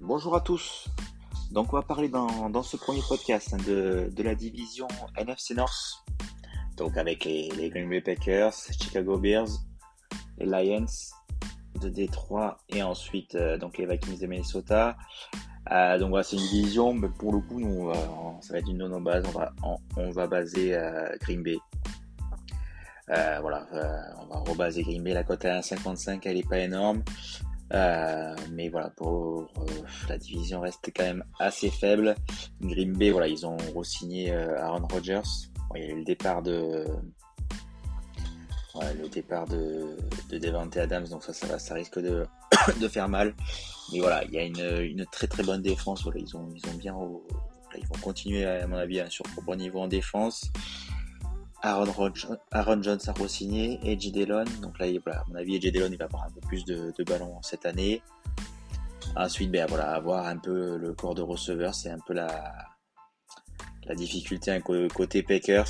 Bonjour à tous. Donc on va parler dans, ce premier podcast hein, de, de la division NFC North donc avec les, Green Bay Packers, Chicago Bears, les Lions de Détroit et ensuite euh, donc les Vikings de Minnesota. Euh, donc voilà, c'est une division, mais pour le coup, nous, ça va être une non base. On va, on, va baser euh, Green Bay. voilà, on va rebaser Green Bay. La cote à 1,55, elle est pas énorme. Euh, mais voilà, pour euh, la division reste quand même assez faible. Green Bay, voilà, ils ont re-signé euh, Aaron Rodgers. Il y a eu le départ de le départ de, de Devante Adams, donc ça, ça, va, ça risque de, de faire mal. Mais voilà, il y a une, une très très bonne défense. Voilà, ils ont ils ont bien, ils vont continuer à mon avis sur un bon niveau en défense. Aaron, Aaron Jones a re-signé, Edgy Delon. Donc là, voilà, à mon avis, Edgy Delon, il va avoir un peu plus de, ballons cette année. Ensuite, ben, voilà, avoir un peu le corps de receveur, c'est un peu la, la difficulté hein, côté Packers.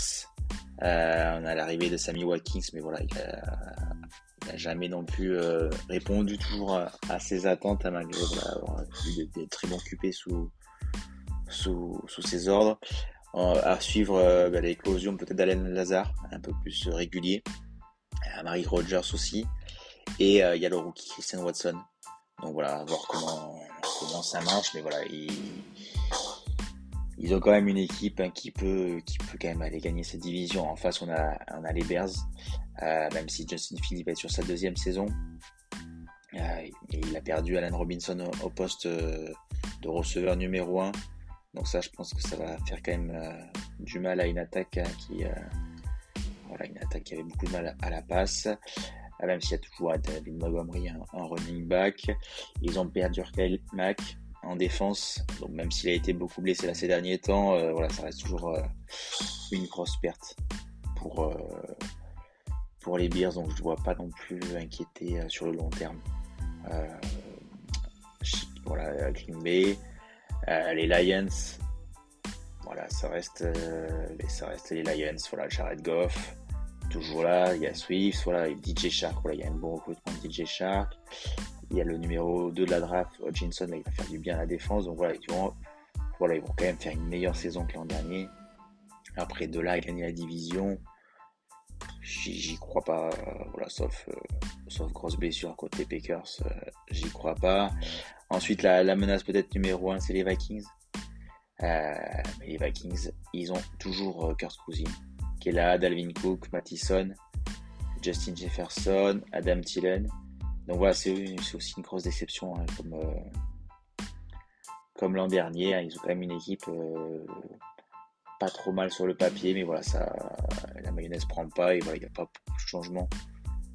Euh, on a l'arrivée de Sammy Watkins, mais voilà, il n'a jamais non plus euh, répondu toujours à, ses attentes, malgré avoir des, très bons QP sous, sous, ses ordres à suivre euh, bah, l'éclosion peut-être d'Alain Lazare, un peu plus régulier, à Marie Rogers aussi, et euh, il y a le rookie Christian Watson. Donc voilà, voir comment, comment ça marche, mais voilà, ils, ils ont quand même une équipe hein, qui, peut, qui peut quand même aller gagner cette division. En face, on a, les Bears, euh, même si Justin Phillips est sur sa deuxième saison. il a perdu Alan Robinson au, poste de receveur numéro 1. Donc ça, je pense que ça va faire quand même euh, du mal à une attaque hein, qui, euh, voilà, une attaque qui avait beaucoup de mal à la passe. Même s'il y a toujours David Montgomery en running back, ils ont perdu Kyle Mack en défense. Donc même s'il a été beaucoup blessé là ces derniers temps, euh, voilà, ça reste toujours une grosse perte pour pour les Bears. Donc je ne vois pas non plus inquiéter sur le long terme. voilà, Green Bay. Euh, les Lions, voilà, ça reste, euh, ça reste les Lions. Voilà, Jared Goff, toujours là. Il y a Swift, voilà, et DJ Shark. Voilà, il y a un bon recrutement de DJ Shark. Il y a le numéro 2 de la draft, Hutchinson, là, il va faire du bien à la défense. Donc voilà, ils vont, voilà, ils vont quand même faire une meilleure saison que l'an dernier. Après, de là à gagner la division, j'y crois pas. voilà, sauf, euh, sauf grosse blessure côté Packers, j'y crois pas. Ensuite, la, menace peut-être numéro 1, c'est les Vikings. Euh, les Vikings, ils ont toujours euh, Kurt Cousins, qui Dalvin Cook, Mattison, Justin Jefferson, Adam Thielen. Donc voilà, c'est aussi une grosse déception, hein, comme, euh, comme l'an dernier. Hein. ils ont quand même une équipe pas trop mal sur le papier, mais voilà, ça, la mayonnaise prend pas et voilà, il n'y a pas beaucoup de changements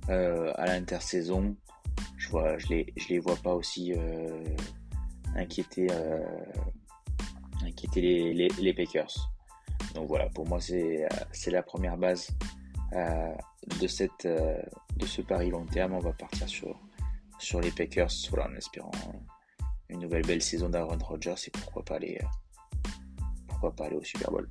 à l'intersaison je vois, je les, vois pas aussi euh, inquiéter, euh, les, les, Packers. Donc voilà, pour moi c'est, la première base euh, de, cette, de ce pari long terme. On va partir sur, les Packers en espérant une nouvelle belle saison d'Aaron Rodgers et pourquoi pas aller, pourquoi pas aller au Super Bowl.